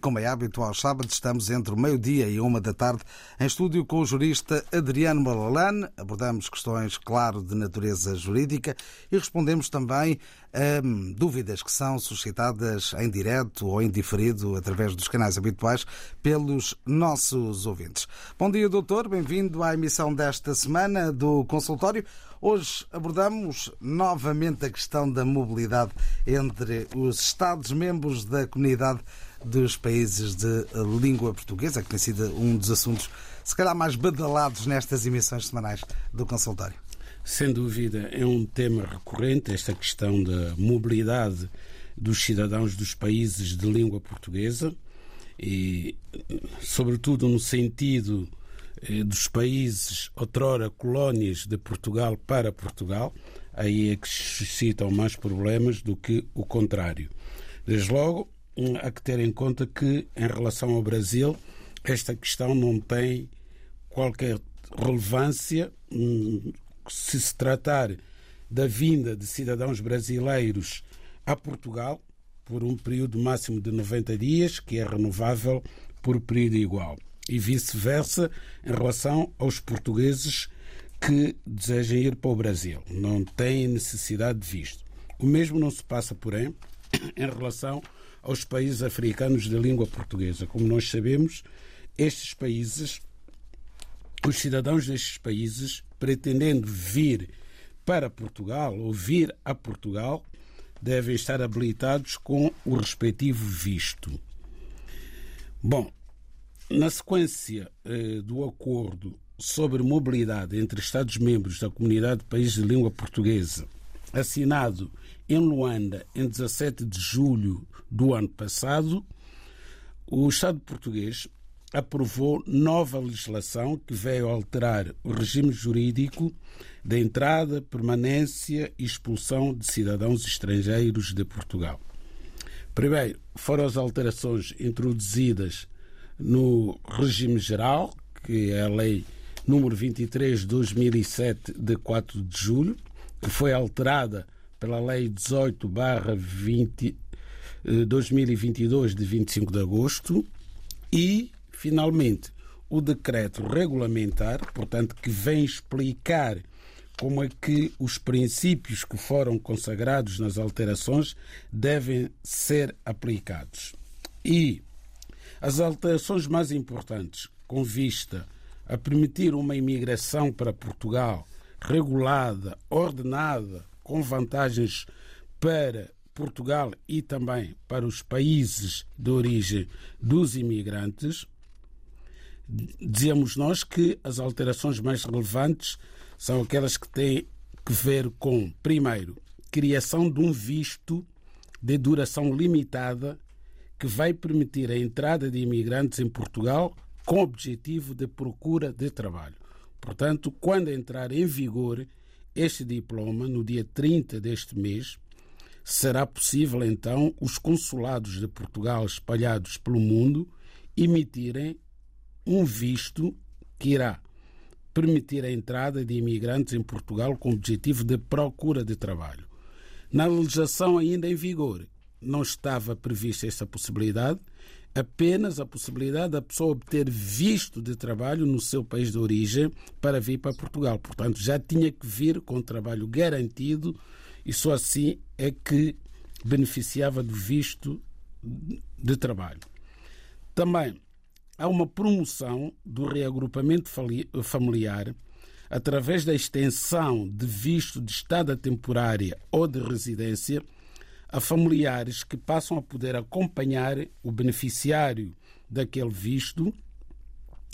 Como é hábito, aos sábados estamos entre o meio-dia e uma da tarde em estúdio com o jurista Adriano Malalane. Abordamos questões, claro, de natureza jurídica e respondemos também a hum, dúvidas que são suscitadas em direto ou em diferido através dos canais habituais pelos nossos ouvintes. Bom dia, doutor. Bem-vindo à emissão desta semana do consultório. Hoje abordamos novamente a questão da mobilidade entre os Estados-membros da comunidade dos países de língua portuguesa, que tem sido um dos assuntos, se calhar, mais badalados nestas emissões semanais do consultório. Sem dúvida, é um tema recorrente esta questão da mobilidade dos cidadãos dos países de língua portuguesa e, sobretudo, no sentido eh, dos países outrora colónias de Portugal para Portugal, aí é que suscitam mais problemas do que o contrário. Desde logo, há que ter em conta que, em relação ao Brasil, esta questão não tem qualquer relevância hum, se se tratar da vinda de cidadãos brasileiros a Portugal por um período máximo de 90 dias, que é renovável por período igual, e vice-versa em relação aos portugueses que desejem ir para o Brasil. Não têm necessidade de visto. O mesmo não se passa, porém, em relação aos países africanos de língua portuguesa. Como nós sabemos, estes países, os cidadãos destes países, pretendendo vir para Portugal ou vir a Portugal, devem estar habilitados com o respectivo visto. Bom, na sequência eh, do acordo sobre mobilidade entre Estados-membros da Comunidade de Países de Língua Portuguesa, assinado em Luanda em 17 de julho do ano passado, o Estado português aprovou nova legislação que veio alterar o regime jurídico da entrada, permanência e expulsão de cidadãos estrangeiros de Portugal. Primeiro, foram as alterações introduzidas no regime geral, que é a Lei número 23 de 2007, de 4 de julho, que foi alterada pela Lei 18 barra 2022 de 25 de agosto e, finalmente, o decreto regulamentar, portanto, que vem explicar como é que os princípios que foram consagrados nas alterações devem ser aplicados. E as alterações mais importantes, com vista a permitir uma imigração para Portugal regulada, ordenada, com vantagens para Portugal e também para os países de origem dos imigrantes, dizemos nós que as alterações mais relevantes são aquelas que têm que ver com, primeiro, criação de um visto de duração limitada que vai permitir a entrada de imigrantes em Portugal com objetivo de procura de trabalho. Portanto, quando entrar em vigor este diploma, no dia 30 deste mês, será possível então os consulados de Portugal espalhados pelo mundo emitirem um visto que irá permitir a entrada de imigrantes em Portugal com objetivo de procura de trabalho. Na legislação ainda em vigor, não estava prevista essa possibilidade, apenas a possibilidade da pessoa obter visto de trabalho no seu país de origem para vir para Portugal. Portanto, já tinha que vir com trabalho garantido e só assim é que beneficiava do visto de trabalho. Também há uma promoção do reagrupamento familiar através da extensão de visto de estada temporária ou de residência a familiares que passam a poder acompanhar o beneficiário daquele visto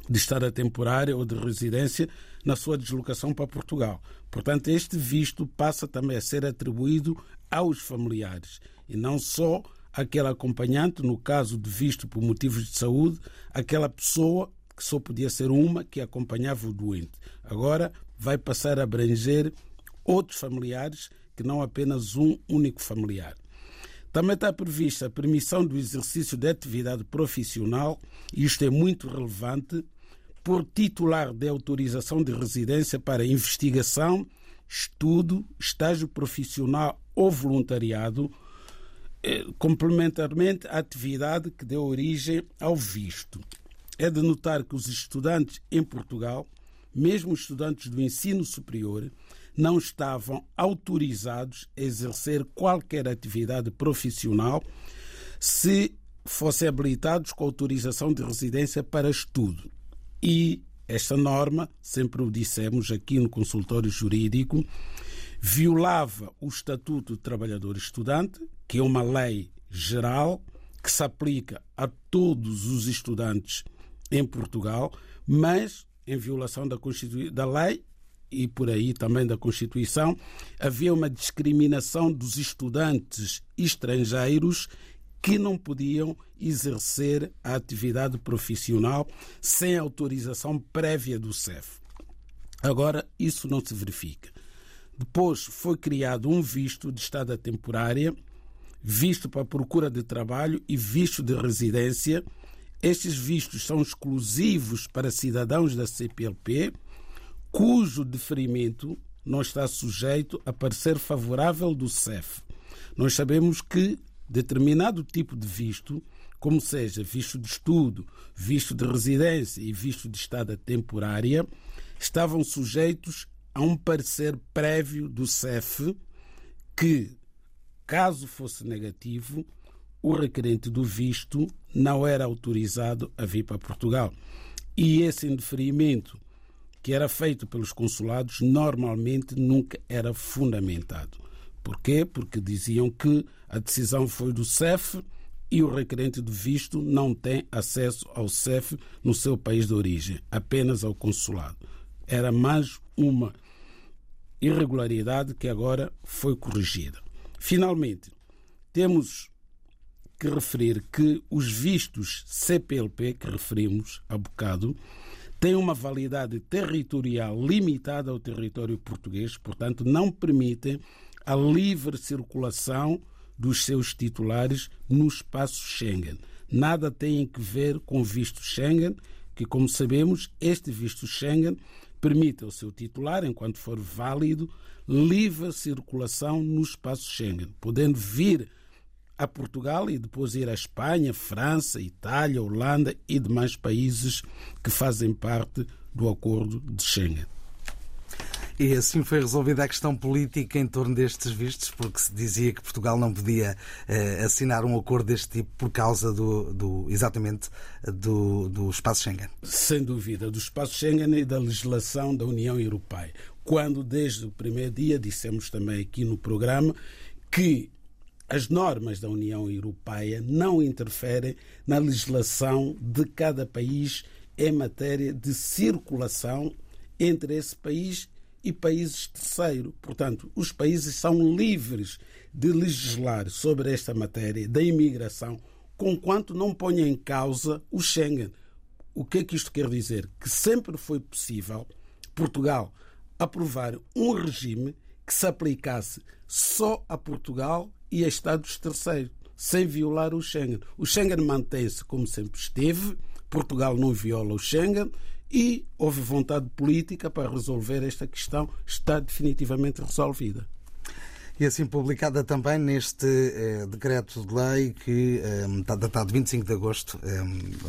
de estada temporária ou de residência na sua deslocação para Portugal. Portanto, este visto passa também a ser atribuído aos familiares e não só aquele acompanhante, no caso de visto por motivos de saúde, aquela pessoa que só podia ser uma que acompanhava o doente. Agora vai passar a abranger outros familiares que não apenas um único familiar. Também está prevista a permissão do exercício de atividade profissional, isto é muito relevante, por titular de autorização de residência para investigação, estudo, estágio profissional ou voluntariado, eh, complementarmente à atividade que deu origem ao visto. É de notar que os estudantes em Portugal, mesmo estudantes do ensino superior, não estavam autorizados a exercer qualquer atividade profissional se fossem habilitados com autorização de residência para estudo. E esta norma, sempre o dissemos aqui no consultório jurídico, violava o Estatuto de Trabalhador Estudante, que é uma lei geral que se aplica a todos os estudantes em Portugal, mas em violação da, da lei e por aí também da Constituição, havia uma discriminação dos estudantes estrangeiros que não podiam exercer a atividade profissional sem autorização prévia do CEF. Agora, isso não se verifica. Depois foi criado um visto de estada temporária, visto para procura de trabalho e visto de residência. Estes vistos são exclusivos para cidadãos da CPLP cujo deferimento não está sujeito a parecer favorável do CEF. Nós sabemos que determinado tipo de visto, como seja visto de estudo, visto de residência e visto de estada temporária, estavam sujeitos a um parecer prévio do CEF que, caso fosse negativo, o requerente do visto não era autorizado a vir para Portugal. E esse indeferimento que era feito pelos consulados normalmente nunca era fundamentado. Porquê? Porque diziam que a decisão foi do CEF e o requerente de visto não tem acesso ao CEF no seu país de origem, apenas ao consulado. Era mais uma irregularidade que agora foi corrigida. Finalmente, temos que referir que os vistos CPLP que referimos há bocado tem uma validade territorial limitada ao território português, portanto, não permitem a livre circulação dos seus titulares no espaço Schengen. Nada tem que ver com visto Schengen, que, como sabemos, este visto Schengen permite ao seu titular, enquanto for válido, livre circulação no espaço Schengen, podendo vir a Portugal e depois ir à Espanha, França, Itália, Holanda e demais países que fazem parte do acordo de Schengen. E assim foi resolvida a questão política em torno destes vistos, porque se dizia que Portugal não podia eh, assinar um acordo deste tipo por causa do, do exatamente do, do espaço Schengen. Sem dúvida, do espaço Schengen e da legislação da União Europeia. Quando desde o primeiro dia dissemos também aqui no programa que as normas da União Europeia não interferem na legislação de cada país em matéria de circulação entre esse país e países terceiros. Portanto, os países são livres de legislar sobre esta matéria da imigração, conquanto não ponha em causa o Schengen. O que é que isto quer dizer? Que sempre foi possível Portugal aprovar um regime que se aplicasse só a Portugal e a Estados terceiros, sem violar o Schengen. O Schengen mantém-se como sempre esteve, Portugal não viola o Schengen e houve vontade política para resolver esta questão, está definitivamente resolvida. E assim publicada também neste eh, decreto de lei que eh, está datado 25 de agosto, eh,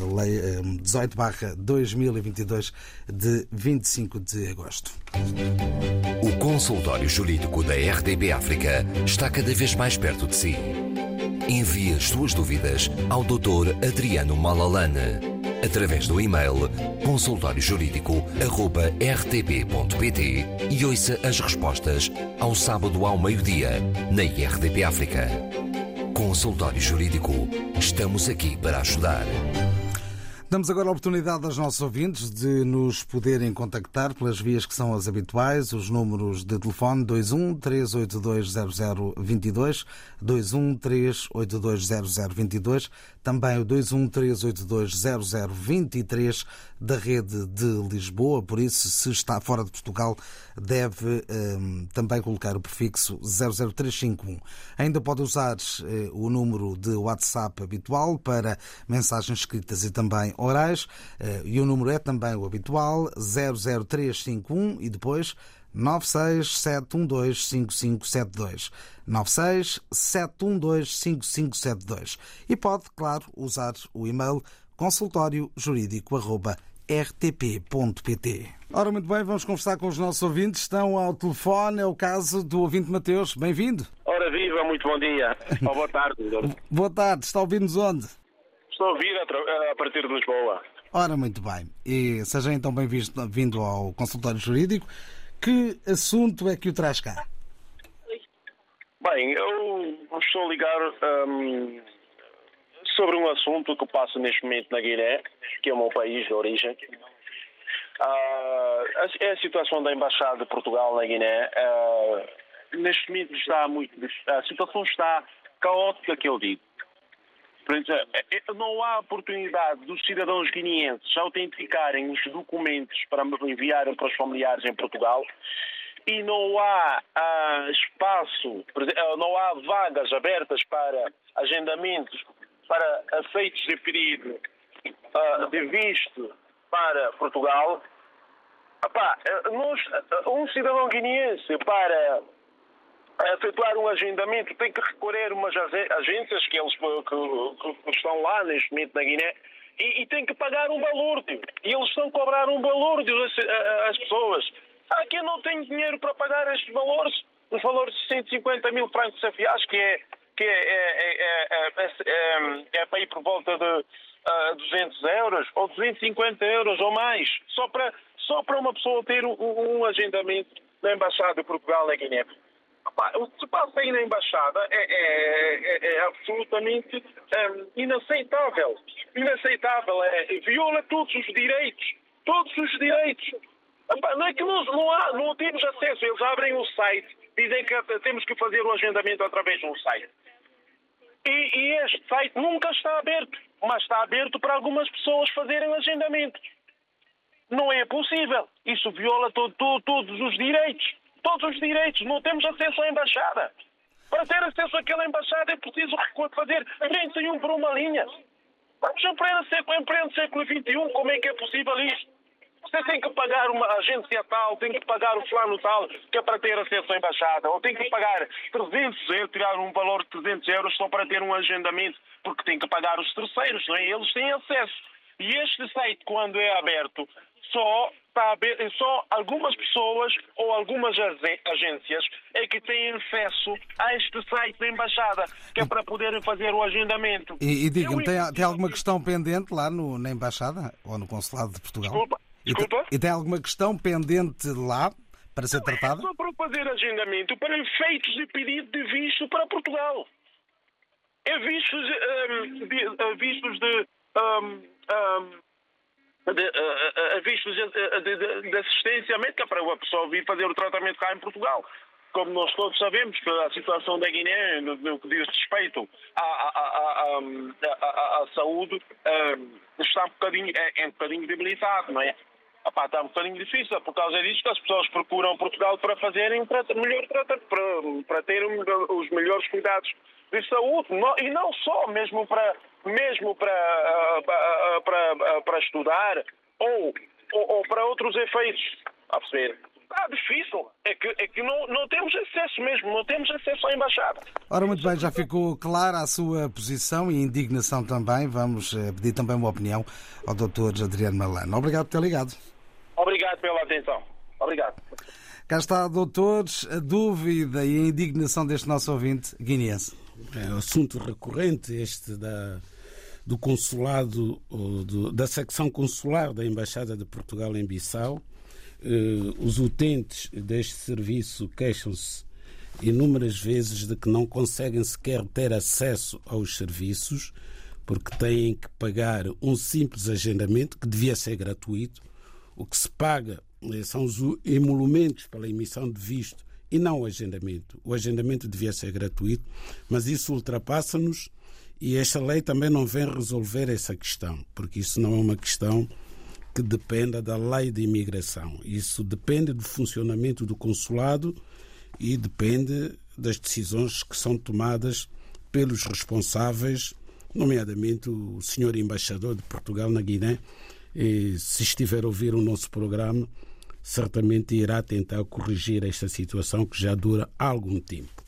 a lei eh, 18-2022 de 25 de agosto. O consultório jurídico da RDB África está cada vez mais perto de si. Envie as suas dúvidas ao Dr. Adriano Malalane através do e-mail consultóriojurídico.rtp.pt e ouça as respostas ao sábado ao meio-dia na IRTP África. Consultório Jurídico. Estamos aqui para ajudar. Damos agora a oportunidade aos nossos ouvintes de nos poderem contactar pelas vias que são as habituais, os números de telefone 21 382 0022, 21 382 0022, também o 21 382 0023 da rede de Lisboa. Por isso, se está fora de Portugal, deve um, também colocar o prefixo 00351. Ainda pode usar uh, o número de WhatsApp habitual para mensagens escritas e também orais. Uh, e o número é também o habitual 00351 e depois 967125572. 967125572. E pode, claro, usar o e-mail consultório jurídico@rtp.pt. Ora, muito bem, vamos conversar com os nossos ouvintes. Estão ao telefone, é o caso do ouvinte Mateus. Bem-vindo. Ora, viva, muito bom dia. Ou boa tarde. boa tarde, está a ouvir-nos onde? Estou a ouvir a, partir de Lisboa. Ora, muito bem. E seja então bem-vindo ao consultório jurídico. Que assunto é que o traz cá? Bem, eu estou a ligar um, sobre um assunto que passa neste momento na Guiné, que é o meu país de origem. Uh, é a situação da Embaixada de Portugal na Guiné. Uh, neste momento está muito. A situação está caótica, que eu digo. É, é, não há oportunidade dos cidadãos guineenses autenticarem os documentos para enviarem para os familiares em Portugal e não há uh, espaço, não há vagas abertas para agendamentos para efeitos de pedido uh, de visto para Portugal. Epá, eh, nós, eh, um cidadão guineense para efetuar um agendamento tem que recorrer a umas agências que eles que, que estão lá neste momento na Guiné e, e, tem que pagar um valor. E eles estão a cobrar um valor às pessoas. Ah, aqui eu não tenho dinheiro para pagar estes valores, os valores de 150 mil francos acho que é que é, é, é, é, para ir por volta de uh, 200 euros ou 250 euros ou mais, só para, só para uma pessoa ter um, um agendamento na Embaixada de Portugal na Guiné. O que se passa aí na Embaixada é, é, é, é absolutamente um, inaceitável. Inaceitável. É, viola todos os direitos. Todos os direitos. Não é que não, não, há, não temos acesso. Eles abrem o site, dizem que temos que fazer o agendamento através de um site. E, e, este site nunca está aberto, mas está aberto para algumas pessoas fazerem agendamentos. Não é possível. Isso viola todo, todo, todos os direitos. Todos os direitos. Não temos acesso à embaixada. Para ter acesso àquela embaixada é preciso fazer 31 por uma linha. Vamos em pleno século, em pleno século XXI, como é que é possível isto? Você tem que pagar uma agência tal, tem que pagar o plano tal, que é para ter acesso à embaixada, ou tem que pagar 300 euros, tirar um valor de 300 euros só para ter um agendamento, porque tem que pagar os terceiros, não é? Eles têm acesso. E este site, quando é aberto, só, está aberto, só algumas pessoas ou algumas agências é que têm acesso a este site da Embaixada, que é para poderem fazer o agendamento. E, e diga-me, tem, tem, alguma questão pendente lá no, na Embaixada ou no Consulado de Portugal? Desculpa. Desculpa? E, tem alguma questão pendente lá para ser tratada? Só para fazer agendamento para efeitos de pedido de visto para Portugal. É vistos, um, de, uh, vistos de. Um, um, de, uh, uh, vistos de, de, de, assistência médica para a pessoa vir fazer o tratamento cá em Portugal. Como nós todos sabemos que a situação da Guiné, no, no que diz respeito à, à, à, à saúde, está um bocadinho, é, é um bocadinho debilitado, não é? Epá, está um bocadinho difícil, por causa disso que as pessoas procuram Portugal para fazerem um melhor para, para terem os melhores cuidados de saúde, e não só, mesmo para, mesmo para, ah, ah, para, para, para estudar ou, ou, ou, para outros efeitos. A perceber? Está difícil. É que, é que não, não temos acesso mesmo, não temos acesso à embaixada. Ora, muito bem, já ficou clara a sua posição e indignação também. Vamos eh, pedir também uma opinião ao Dr. Adriano Malano. Obrigado por ter ligado. Obrigado pela atenção. Obrigado. Cá está, doutores, a dúvida e a indignação deste nosso ouvinte guineense. É um assunto recorrente este da, do consulado, do, da secção consular da Embaixada de Portugal em Bissau. Eh, os utentes deste serviço queixam-se inúmeras vezes de que não conseguem sequer ter acesso aos serviços porque têm que pagar um simples agendamento que devia ser gratuito. O que se paga eh, são os emolumentos pela emissão de visto e não o agendamento. O agendamento devia ser gratuito, mas isso ultrapassa-nos e esta lei também não vem resolver essa questão, porque isso não é uma questão que dependa da lei de imigração. Isso depende do funcionamento do consulado e depende das decisões que são tomadas pelos responsáveis, nomeadamente o senhor embaixador de Portugal na Guiné. E, se estiver a ouvir o nosso programa, certamente irá tentar corrigir esta situação que já dura algum tempo.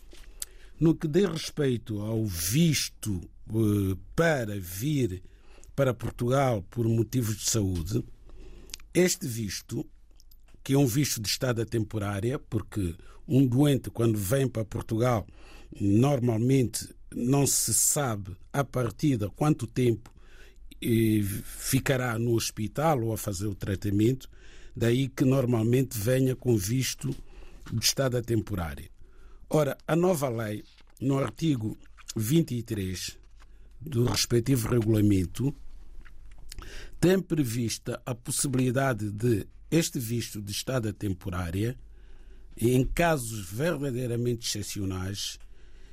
No que diz respeito ao visto eh, para vir para Portugal por motivos de saúde, este visto, que é um visto de estada temporária, porque um doente, quando vem para Portugal, normalmente não se sabe a partida quanto tempo ficará no hospital ou a fazer o tratamento, daí que normalmente venha com visto de estada temporária. Ora, a nova lei, no artigo 23 do respectivo regulamento, tem prevista a possibilidade de este visto de estada temporária, em casos verdadeiramente excepcionais,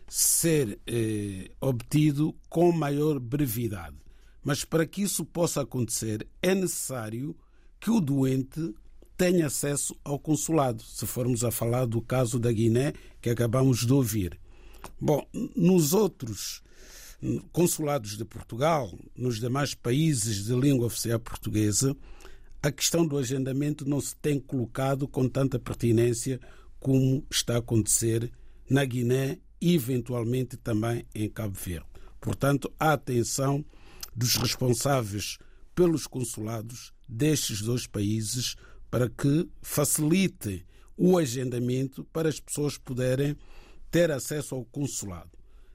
ser eh, obtido com maior brevidade. Mas para que isso possa acontecer, é necessário que o doente tenha acesso ao consulado, se formos a falar do caso da Guiné que acabamos de ouvir. Bom, nos outros consulados de Portugal, nos demais países de língua oficial portuguesa, a questão do agendamento não se tem colocado com tanta pertinência como está a acontecer na Guiné e eventualmente também em Cabo Verde. Portanto, a atenção dos responsáveis pelos consulados destes dois países para que facilite o agendamento para as pessoas poderem ter acesso ao consulado.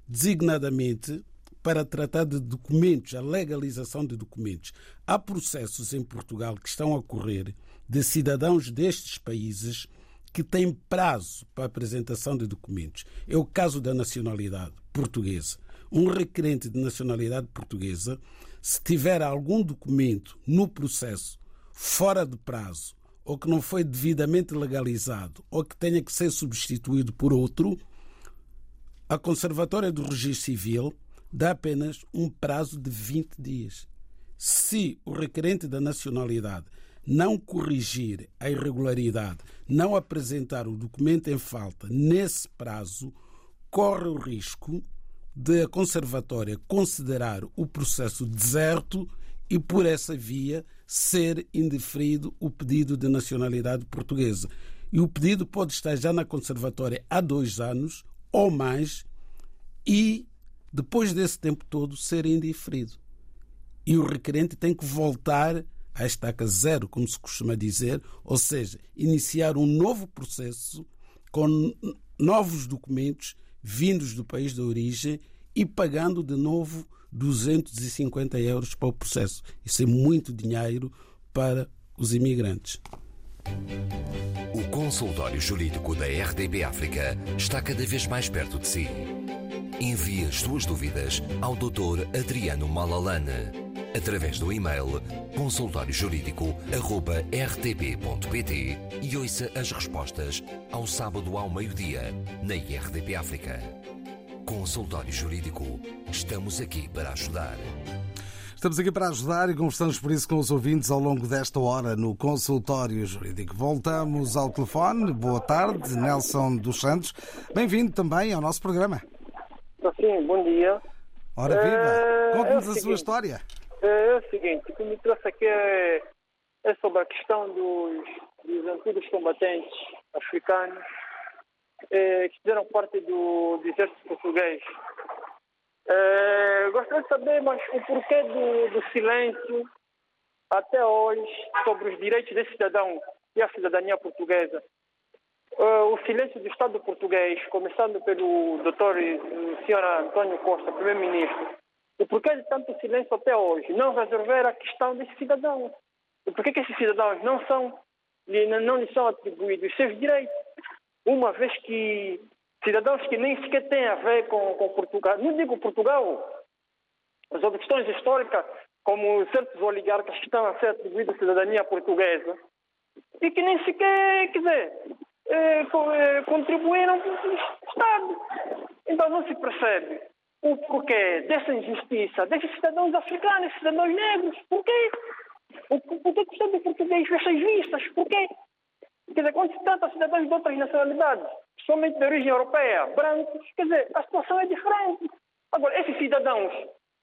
Designadamente para tratar de documentos, a legalização de documentos. Há processos em Portugal que estão a correr de cidadãos destes países que têm prazo para apresentação de documentos. É o caso da nacionalidade portuguesa. Um requerente de nacionalidade portuguesa, se tiver algum documento no processo fora de prazo ou que não foi devidamente legalizado ou que tenha que ser substituído por outro, a Conservatória do Registro Civil dá apenas um prazo de 20 dias. Se o requerente da nacionalidade não corrigir a irregularidade, não apresentar o documento em falta nesse prazo, corre o risco de a Conservatória considerar o processo deserto e, por essa via, ser indeferido o pedido de nacionalidade portuguesa. E o pedido pode estar já na Conservatória há dois anos ou mais e depois desse tempo todo, ser indiferido. E o requerente tem que voltar à estaca zero, como se costuma dizer, ou seja, iniciar um novo processo com novos documentos vindos do país de origem e pagando de novo 250 euros para o processo. Isso é muito dinheiro para os imigrantes. O consultório jurídico da RDB África está cada vez mais perto de si. Envie as suas dúvidas ao Dr. Adriano Malalane através do e-mail consultóriojurídico.rtp.pt e ouça as respostas ao sábado ao meio-dia na RDP África. Consultório Jurídico. Estamos aqui para ajudar. Estamos aqui para ajudar e conversamos por isso com os ouvintes ao longo desta hora no consultório jurídico. Voltamos ao telefone. Boa tarde, Nelson dos Santos. Bem-vindo também ao nosso programa. Sim, bom dia. Ora viva, É, conte-nos é a sua história. É, é o seguinte, o que me trouxe aqui é, é sobre a questão dos, dos antigos combatentes africanos é, que fizeram parte do, do exército português. É, gostaria de saber mas, o porquê do, do silêncio até hoje sobre os direitos desse cidadão e a cidadania portuguesa. É, o silêncio do Estado português, começando pelo Dr. Sr. António Costa, primeiro-ministro, o porquê de tanto silêncio até hoje? Não resolver a questão desses cidadãos. E por que esses cidadãos não são, não lhes são atribuídos os seus direitos? Uma vez que cidadãos que nem sequer têm a ver com, com Portugal, não digo Portugal, as outras questões históricas, como certos oligarcas que estão a ser atribuídos cidadania portuguesa, e que nem sequer, quer dizer, eh, eh, contribuíram para o Estado. Então não se percebe o porquê dessa injustiça desses cidadãos africanos, cidadãos negros. Porquê? Por que o Estado português essas vistas? Porquê? Quer dizer, quando se trata de cidadãos de outras nacionalidades, somente de origem europeia, brancos, quer dizer, a situação é diferente. Agora, esses cidadãos,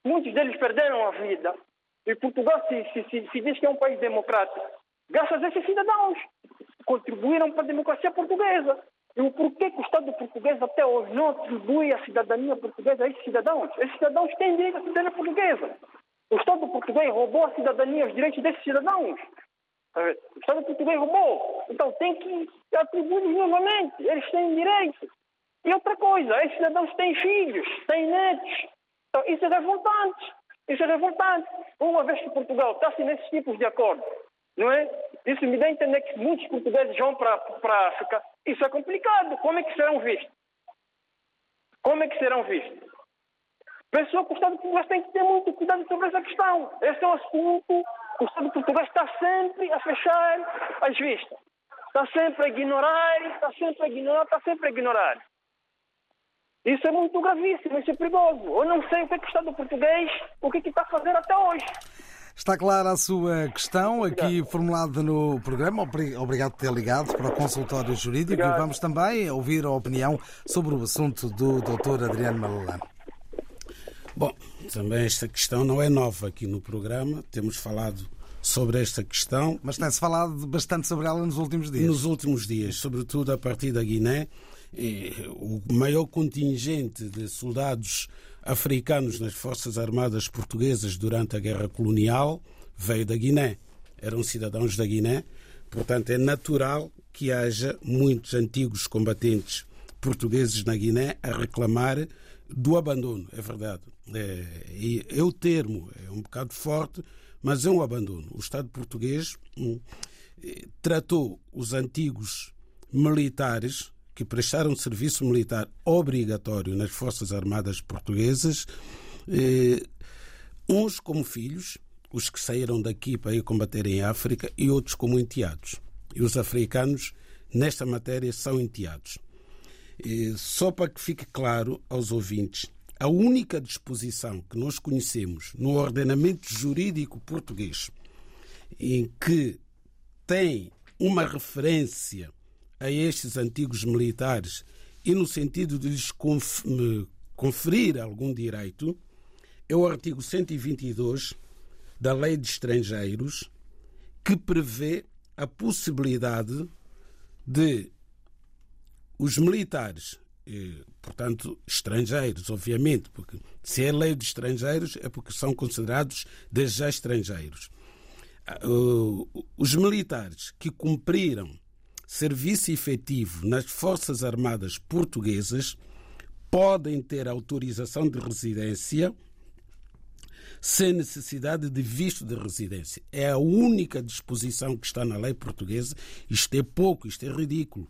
muitos deles perderam a vida. E Portugal se, se, se, se diz que é um país democrático, graças a esses cidadãos. Contribuíram para a democracia portuguesa. E o porquê que o Estado português até hoje não atribui a cidadania portuguesa a esses cidadãos? Esses cidadãos têm direito à cidadania portuguesa. O Estado português roubou a cidadania, os direitos desses cidadãos. O Estado português roubou. Então tem que atribuir novamente. Eles têm direitos. E outra coisa, esses cidadãos têm filhos, têm netos. Então isso é revoltante. Isso é revoltante. Uma vez que Portugal está assim nesses tipos de acordos, não é? Isso me dá a entender que muitos portugueses vão para, a África. Isso é complicado. Como é que serão vistos? Como é que serão vistos? Pessoa que o Estado português tem que ter muito cuidado sobre essa questão. Esse é um assunto que o Estado português está sempre a fechar as vistas. Está sempre a ignorar, está sempre a ignorar, está sempre a ignorar. Isso é muito gravíssimo, isso é perigoso. Eu não sei o que, é que o Estado português, o que, é que está a fazer até hoje. Está clara a sua questão aqui formulada no programa. Obrigado por ter ligado para o consultório jurídico Obrigado. e vamos também ouvir a opinião sobre o assunto do Dr. Adriano Malalã. Bom, também esta questão não é nova aqui no programa. Temos falado sobre esta questão. Mas tem-se falado bastante sobre ela nos últimos dias. Nos últimos dias, sobretudo a partir da Guiné. O maior contingente de soldados africanos nas Forças Armadas Portuguesas durante a Guerra Colonial veio da Guiné. Eram cidadãos da Guiné. Portanto, é natural que haja muitos antigos combatentes portugueses na Guiné a reclamar do abandono, é verdade. É, é o termo, é um bocado forte, mas é um abandono. O Estado português hum, tratou os antigos militares que prestaram serviço militar obrigatório nas Forças Armadas Portuguesas, eh, uns como filhos, os que saíram daqui para ir combater em África, e outros como enteados. E os africanos, nesta matéria, são enteados. E só para que fique claro aos ouvintes, a única disposição que nós conhecemos no ordenamento jurídico português em que tem uma referência a estes antigos militares e no sentido de lhes conferir algum direito é o artigo 122 da Lei de Estrangeiros, que prevê a possibilidade de os militares, portanto, estrangeiros, obviamente, porque se é lei de estrangeiros é porque são considerados desde já estrangeiros. Ah, os militares que cumpriram serviço efetivo nas Forças Armadas Portuguesas podem ter autorização de residência sem necessidade de visto de residência. É a única disposição que está na lei portuguesa. Isto é pouco, isto é ridículo.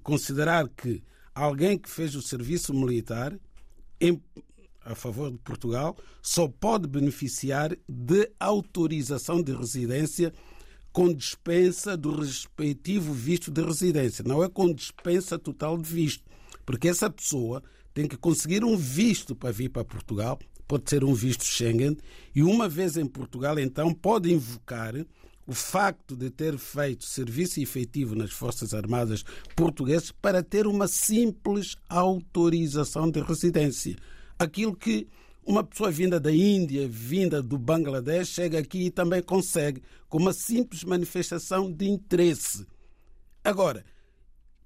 Considerar que alguém que fez o serviço militar em, a favor de Portugal só pode beneficiar de autorização de residência com dispensa do respectivo visto de residência, não é com dispensa total de visto, porque essa pessoa tem que conseguir um visto para vir para Portugal, pode ser um visto Schengen, e uma vez em Portugal, então, pode invocar o facto de ter feito serviço efetivo nas Forças Armadas Portuguesas para ter uma simples autorização de residência. Aquilo que uma pessoa vinda da Índia, vinda do Bangladesh, chega aqui e também consegue, com uma simples manifestação de interesse. Agora,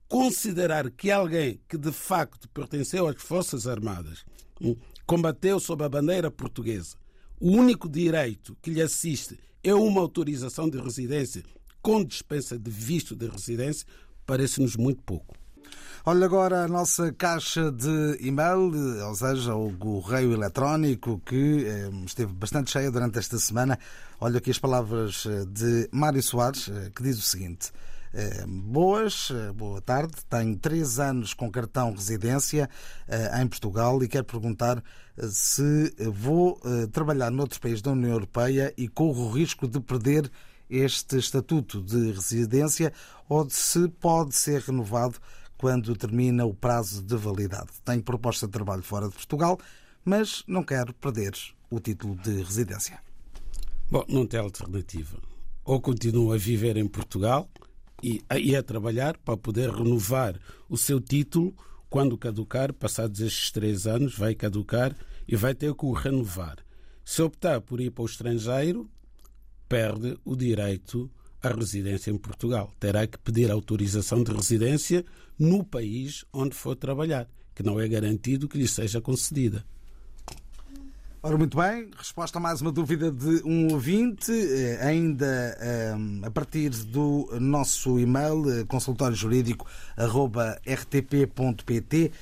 considerar que alguém que de facto pertenceu às Forças Armadas, hum, combateu sob a bandeira portuguesa, o único direito que lhe assiste é uma autorização de residência com dispensa de visto de residência, parece-nos muito pouco. Olha agora a nossa caixa de e-mail, ou seja, o correio eletrónico, que eh, esteve bastante cheia durante esta semana. Olha aqui as palavras eh, de Mário Soares, eh, que diz o seguinte. Boas, boa tarde. Tenho três anos com cartão residência em Portugal e quero perguntar se vou trabalhar noutros países da União Europeia e corro o risco de perder este estatuto de residência ou se pode ser renovado quando termina o prazo de validade. Tenho proposta de trabalho fora de Portugal, mas não quero perder o título de residência. Bom, não tem alternativa. Ou continua a viver em Portugal e, e a trabalhar para poder renovar o seu título quando caducar, passados estes três anos, vai caducar e vai ter que o renovar. Se optar por ir para o estrangeiro, perde o direito à residência em Portugal. Terá que pedir autorização de residência no país onde for trabalhar, que não é garantido que lhe seja concedida. Ora, muito bem, resposta a mais uma dúvida de um ouvinte, eh, ainda eh, a partir do nosso e-mail eh, consultóriojurídico.rtp.pt,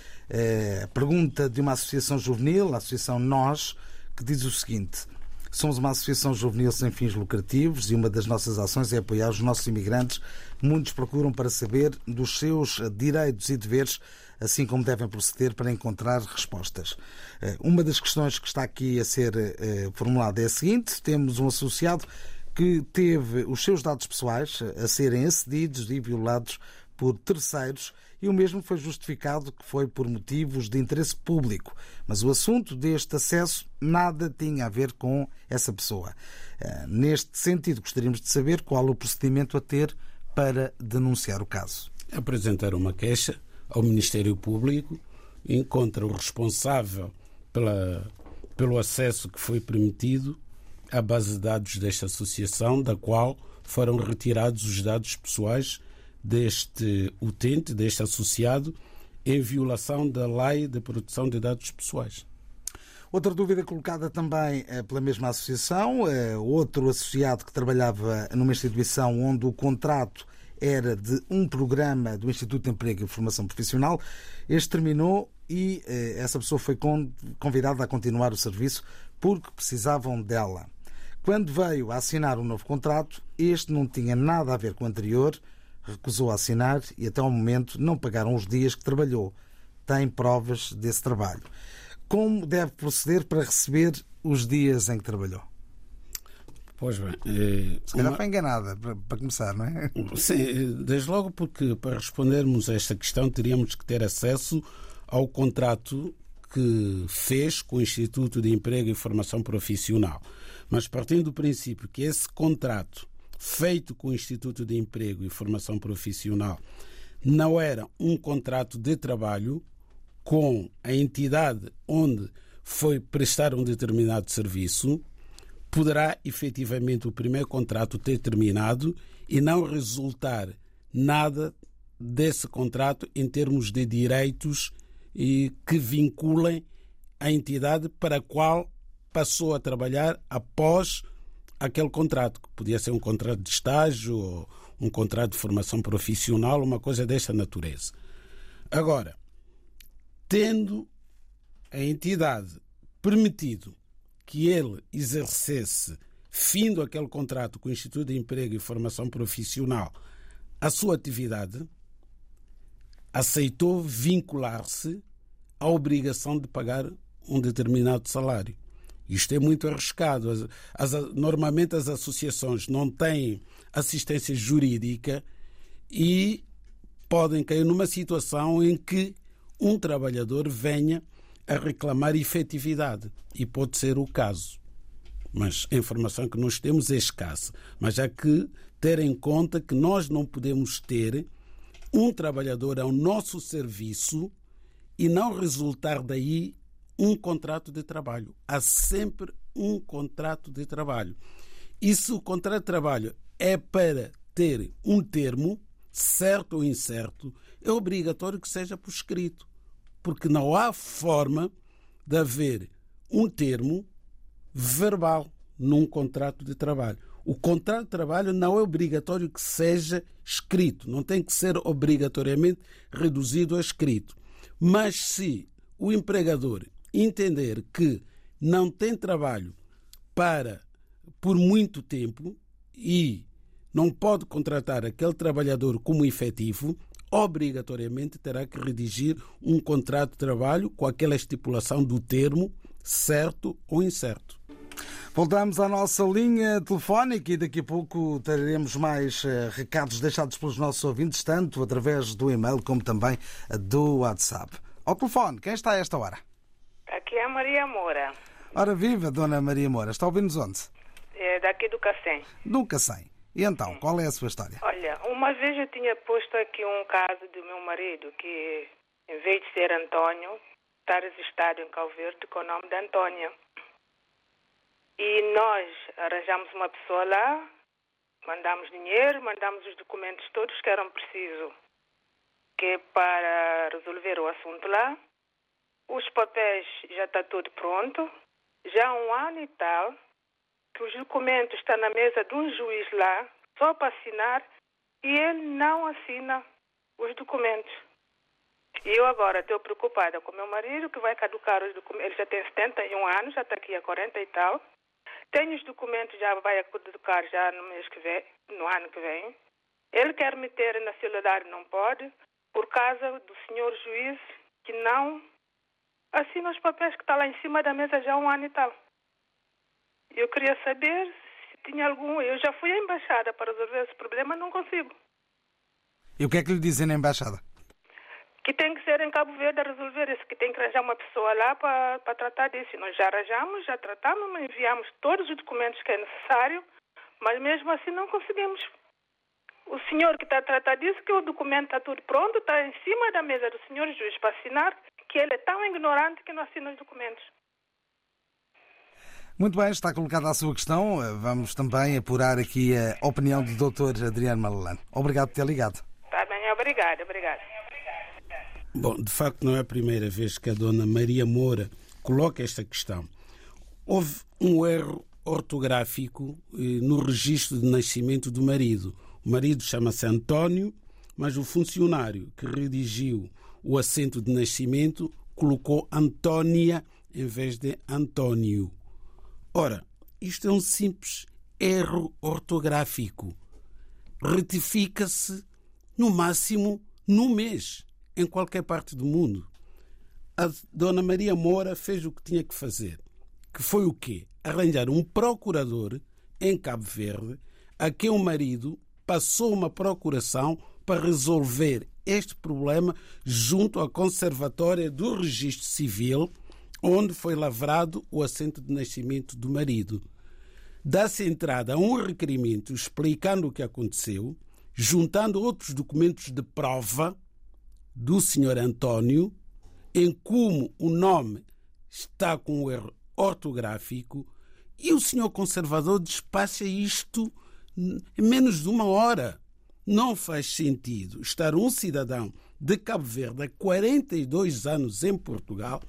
pergunta de uma associação juvenil, a Associação Nós, que diz o seguinte: Somos uma associação juvenil sem fins lucrativos e uma das nossas ações é apoiar os nossos imigrantes. Muitos procuram para saber dos seus direitos e deveres assim como devem proceder para encontrar respostas. Eh, uma das questões que está aqui a ser eh, formulada é a seguinte: temos um associado que teve os seus dados pessoais a serem acedidos e violados por terceiros e o mesmo foi justificado que foi por motivos de interesse público. Mas o assunto deste acesso nada tinha a ver com essa pessoa. Eh, neste sentido, gostaríamos de saber qual o procedimento a ter para denunciar o caso. Apresentar uma queixa ao Ministério Público, encontra o responsável pela, pelo acesso que foi permitido à base de dados desta associação, da qual foram retirados os dados pessoais deste utente, deste associado, em violação da Lei de Proteção de Dados Pessoais. Outra dúvida colocada também eh, pela mesma associação, eh, outro associado que trabalhava numa instituição onde o contrato era de um programa do Instituto de Emprego e Formação Profissional. Este terminou e eh, essa pessoa foi convidada a continuar o serviço porque precisavam dela. Quando veio a assinar um novo contrato, este não tinha nada a ver com o anterior, recusou a assinar e até ao momento não pagaram os dias que trabalhou. Tem provas desse trabalho. Como deve proceder para receber os dias em que trabalhou? Pois bem. Eh, Se calhar uma... foi enganada, para, para, começar, não é? Sim, eh, desde logo porque para respondermos a esta questão teríamos que ter acesso ao contrato que fez com o Instituto de Emprego e Formação Profissional. Mas partindo do princípio que esse contrato feito com o Instituto de Emprego e Formação Profissional não era um contrato de trabalho com a entidade onde foi prestar um determinado serviço, poderá efetivamente o primeiro contrato ter terminado e não resultar nada desse contrato em termos de direitos e que vinculem a entidade para a qual passou a trabalhar após aquele contrato, que podia ser um contrato de estágio ou um contrato de formação profissional, uma coisa desta natureza. Agora, tendo a entidade permitido que ele exercesse, findo aquele contrato com o Instituto de Emprego e Formação Profissional, a sua atividade, aceitou vincular-se à obrigação de pagar um determinado salário. Isto é muito arriscado. As, as, normalmente as associações não têm assistência jurídica e podem cair numa situação em que um trabalhador venha a reclamar efetividade. E pode ser o caso. Mas a informação que nós temos é escassa. Mas há que ter em conta que nós não podemos ter um trabalhador ao nosso serviço e não resultar daí um contrato de trabalho. Há sempre um contrato de trabalho. E se o contrato de trabalho é para ter um termo, certo ou incerto, é obrigatório que seja por escrito porque não há forma de haver um termo verbal num contrato de trabalho. O contrato de trabalho não é obrigatório que seja escrito, não tem que ser obrigatoriamente reduzido a escrito. Mas se o empregador entender que não tem trabalho para por muito tempo e não pode contratar aquele trabalhador como efetivo, obrigatoriamente terá que redigir um contrato de trabalho com aquela estipulação do termo certo ou incerto. Voltamos à nossa linha telefónica e daqui a pouco teremos mais eh, recados deixados pelos nossos ouvintes, tanto através do e-mail como também do WhatsApp. Ao telefone, quem está a esta hora? Aqui é a Maria Moura. Ora viva, Dona Maria Moura. Está ouvindo-nos onde? É daqui do Cacém. Do Cacém. E então, qual é a sua história? Olha, uma vez eu tinha posto aqui um caso do meu marido que, em vez de ser Antônio, está registrado em Calverde com o nome de Antônia. E nós arranjamos uma pessoa lá, mandamos dinheiro, mandamos os documentos todos que eram precisos que é para resolver o assunto lá. Os papéis já está tudo pronto. Já há um ano e tal que os documentos estão na mesa de um juiz lá, só para assinar, e ele não assina os documentos. E eu agora estou preocupada com meu marido, que vai caducar os documentos. Ele já tem 71 anos, já está aqui há 40 e tal. Tem os documentos, já vai caducar já no mês que vem, no ano que vem. Ele quer meter na nacionalidade, não pode, por causa do senhor juiz que não assina os papéis que está lá em cima da mesa já há um ano e tal. Eu queria saber se tinha algum. Eu já fui à embaixada para resolver esse problema, não consigo. E o que é que lhe dizem na embaixada? Que tem que ser em Cabo Verde a resolver isso, que tem que arranjar uma pessoa lá para, para tratar disso. Nós já arranjamos, já tratamos, enviamos todos os documentos que é necessário, mas mesmo assim não conseguimos. O senhor que está a tratar disso, que o documento está tudo pronto, está em cima da mesa do senhor juiz para assinar, que ele é tão ignorante que não assina os documentos. Muito bem, está colocada a sua questão. Vamos também apurar aqui a opinião do Dr. Adriano Malalano. Obrigado por ter ligado. Está bem, obrigado, obrigado. Bom, de facto não é a primeira vez que a dona Maria Moura coloca esta questão. Houve um erro ortográfico eh, no registro de nascimento do marido. O marido chama-se António, mas o funcionário que redigiu o assento de nascimento colocou Antônia em vez de Antônio. Ora, isto é um simples erro ortográfico. Retifica-se no máximo no mês, em qualquer parte do mundo. A Dona Maria Moura fez o que tinha que fazer, que foi o quê? Arranjar um procurador em Cabo Verde a quem o marido passou uma procuração para resolver este problema junto à Conservatória do Registro Civil, onde foi lavrado o assento de nascimento do marido. Dá-se entrada a um requerimento explicando o que aconteceu, juntando outros documentos de prova do Sr. António, em como o nome está com um erro ortográfico, e o Sr. Conservador despacha isto em menos de uma hora. Não faz sentido estar um cidadão de Cabo Verde há 42 anos em Portugal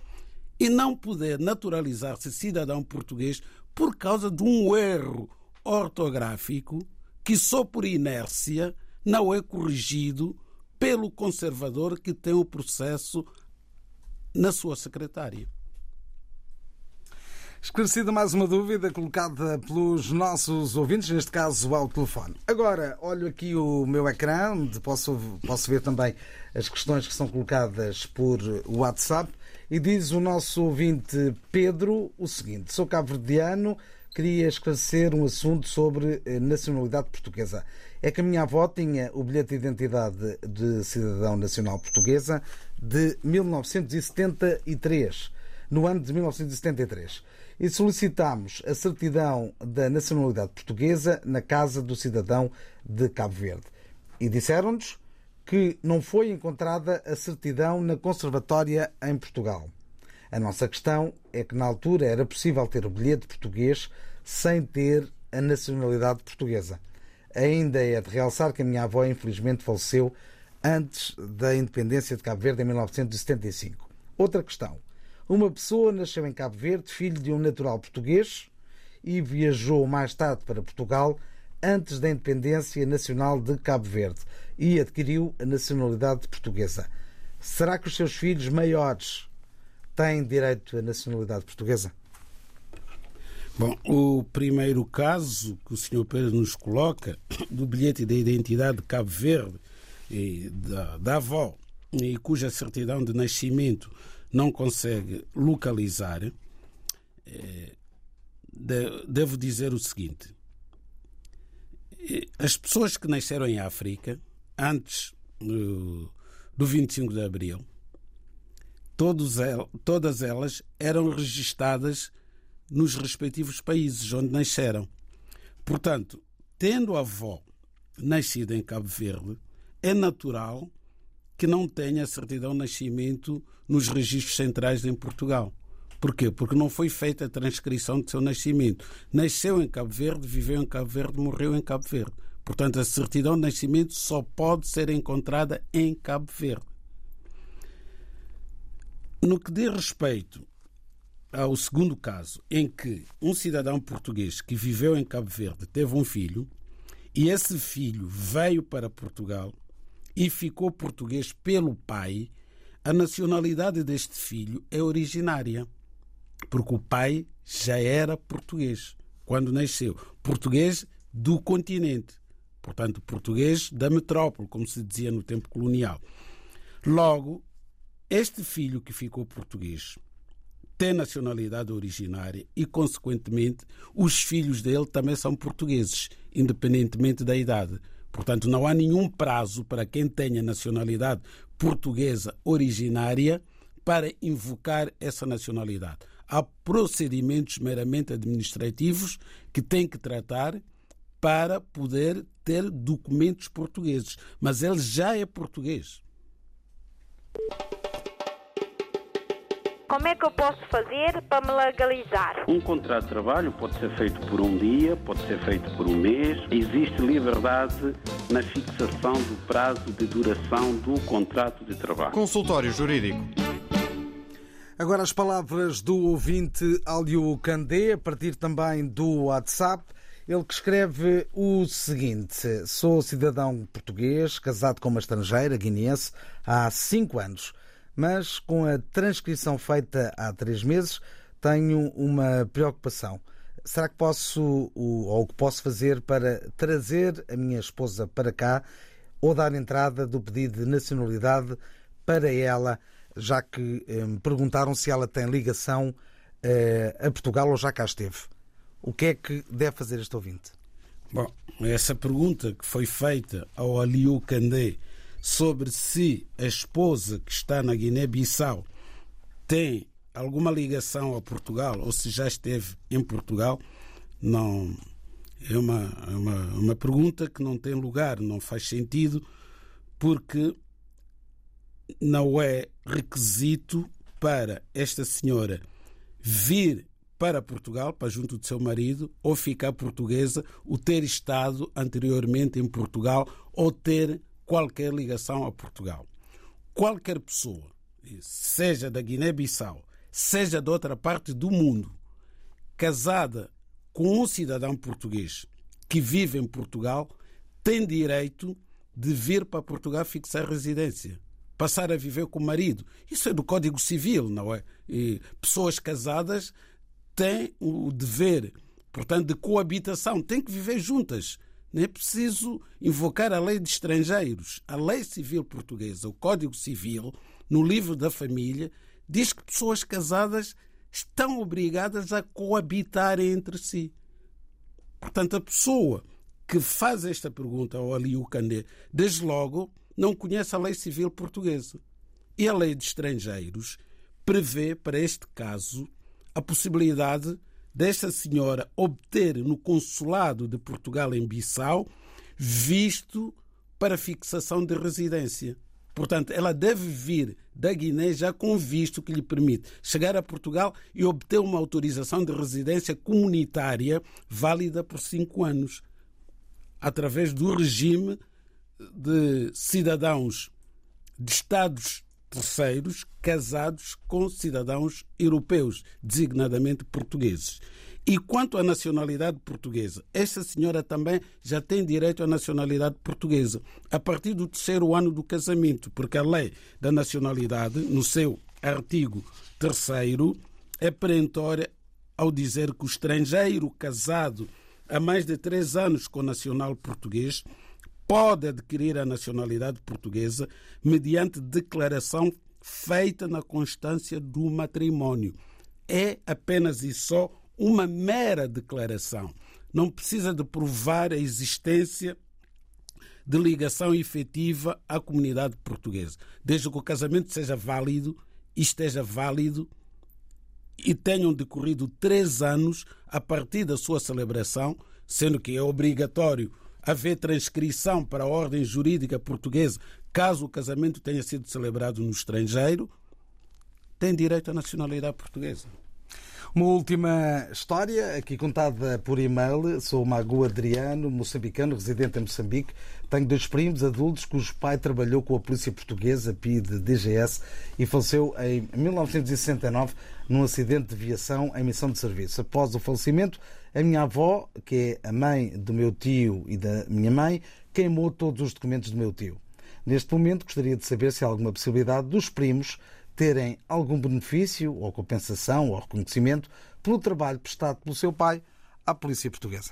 e não poder naturalizar-se cidadão português por causa de um erro ortográfico que só por inércia não é corrigido pelo conservador que tem o processo na sua secretária. Esclarecida mais uma dúvida colocada pelos nossos ouvintes, neste caso ao telefone. Agora, olho aqui o meu ecrã, onde posso, posso ver também as questões que são colocadas por WhatsApp. E diz o nosso ouvinte Pedro o seguinte: Sou cabo-verdiano, queria esclarecer um assunto sobre nacionalidade portuguesa. É que a minha avó tinha o bilhete de identidade de cidadão nacional portuguesa de 1973, no ano de 1973 e solicitámos a certidão da nacionalidade portuguesa na Casa do Cidadão de Cabo Verde. E disseram-nos que não foi encontrada a certidão na Conservatória em Portugal. A nossa questão é que na altura era possível ter o bilhete português sem ter a nacionalidade portuguesa. Ainda é de realçar que a minha avó infelizmente faleceu antes da independência de Cabo Verde em 1975. Outra questão. Uma pessoa nasceu em Cabo Verde, filho de um natural português, e viajou mais tarde para Portugal antes da independência nacional de Cabo Verde e adquiriu a nacionalidade portuguesa. Será que os seus filhos maiores têm direito à nacionalidade portuguesa? Bom, o primeiro caso que o Sr. Pedro nos coloca, do bilhete de identidade de Cabo Verde, e da, da avó, e cuja certidão de nascimento não consegue localizar, é, devo dizer o seguinte: as pessoas que nasceram em África antes do 25 de Abril, todas elas eram registadas nos respectivos países onde nasceram. Portanto, tendo a avó nascida em Cabo Verde, é natural que não tenha certidão de nascimento nos registros centrais em Portugal. Porquê? Porque não foi feita a transcrição de seu nascimento. Nasceu em Cabo Verde, viveu em Cabo Verde, morreu em Cabo Verde. Portanto, a certidão de nascimento só pode ser encontrada em Cabo Verde. No que diz respeito ao segundo caso, em que um cidadão português que viveu em Cabo Verde teve um filho e esse filho veio para Portugal e ficou português pelo pai, a nacionalidade deste filho é originária porque o pai já era português quando nasceu. Português do continente. Portanto, português da metrópole, como se dizia no tempo colonial. Logo, este filho que ficou português tem nacionalidade originária e, consequentemente, os filhos dele também são portugueses, independentemente da idade. Portanto, não há nenhum prazo para quem tenha nacionalidade portuguesa originária para invocar essa nacionalidade há procedimentos meramente administrativos que tem que tratar para poder ter documentos portugueses. Mas ele já é português. Como é que eu posso fazer para me legalizar? Um contrato de trabalho pode ser feito por um dia, pode ser feito por um mês. Existe liberdade na fixação do prazo de duração do contrato de trabalho. Consultório Jurídico. Agora as palavras do ouvinte Alio Candé, a partir também do WhatsApp. Ele que escreve o seguinte: Sou cidadão português, casado com uma estrangeira, guineense, há cinco anos, mas com a transcrição feita há três meses, tenho uma preocupação. Será que posso, ou o que posso fazer para trazer a minha esposa para cá ou dar entrada do pedido de nacionalidade para ela? já que eh, me perguntaram se ela tem ligação eh, a Portugal ou já cá esteve. O que é que deve fazer este ouvinte? Bom, essa pergunta que foi feita ao Aliou Candé sobre se a esposa que está na Guiné-Bissau tem alguma ligação a Portugal ou se já esteve em Portugal, não é uma, é uma, uma pergunta que não tem lugar, não faz sentido, porque não é requisito para esta senhora vir para Portugal, para junto do seu marido, ou ficar portuguesa, ou ter estado anteriormente em Portugal, ou ter qualquer ligação a Portugal. Qualquer pessoa, seja da Guiné-Bissau, seja de outra parte do mundo, casada com um cidadão português que vive em Portugal, tem direito de vir para Portugal fixar residência passar a viver com o marido. Isso é do Código Civil, não é? E pessoas casadas têm o dever, portanto, de coabitação, têm que viver juntas. É preciso invocar a lei de estrangeiros. A lei civil portuguesa, o Código Civil, no livro da família, diz que pessoas casadas estão obrigadas a coabitar entre si. Portanto, a pessoa que faz esta pergunta ao Aliu Candé, desde logo, não conhece a lei civil portuguesa. E a lei de estrangeiros prevê, para este caso, a possibilidade desta senhora obter no consulado de Portugal em Bissau visto para fixação de residência. Portanto, ela deve vir da Guiné já com visto que lhe permite chegar a Portugal e obter uma autorização de residência comunitária válida por cinco anos, através do regime de cidadãos de Estados terceiros casados com cidadãos europeus, designadamente portugueses. E quanto à nacionalidade portuguesa, esta senhora também já tem direito à nacionalidade portuguesa a partir do terceiro ano do casamento, porque a lei da nacionalidade, no seu artigo terceiro, é perentória ao dizer que o estrangeiro casado há mais de três anos com nacional português pode adquirir a nacionalidade portuguesa mediante declaração feita na constância do matrimónio. É apenas e só uma mera declaração. Não precisa de provar a existência de ligação efetiva à comunidade portuguesa, desde que o casamento seja válido e esteja válido e tenham decorrido três anos a partir da sua celebração, sendo que é obrigatório haver transcrição para a ordem jurídica portuguesa caso o casamento tenha sido celebrado no estrangeiro, tem direito à nacionalidade portuguesa. Uma última história, aqui contada por e-mail. Sou Magu Adriano, moçambicano, residente em Moçambique. Tenho dois primos adultos cujo pai trabalhou com a polícia portuguesa, PID DGS, e faleceu em 1969 num acidente de viação em missão de serviço. Após o falecimento, a minha avó, que é a mãe do meu tio e da minha mãe, queimou todos os documentos do meu tio. Neste momento, gostaria de saber se há alguma possibilidade dos primos terem algum benefício, ou compensação, ou reconhecimento pelo trabalho prestado pelo seu pai à Polícia Portuguesa.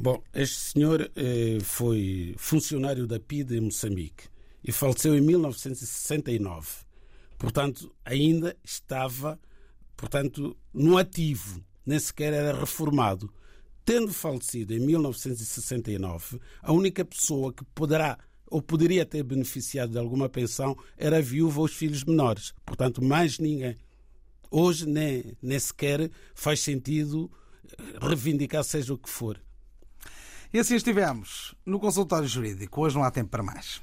Bom, este senhor eh, foi funcionário da PIDE em Moçambique e faleceu em 1969. Portanto, ainda estava portanto, no ativo, nem sequer era reformado. Tendo falecido em 1969, a única pessoa que poderá ou poderia ter beneficiado de alguma pensão era a viúva ou os filhos menores. Portanto, mais ninguém. Hoje nem, nem sequer faz sentido reivindicar seja o que for. E assim estivemos no consultório jurídico. Hoje não há tempo para mais.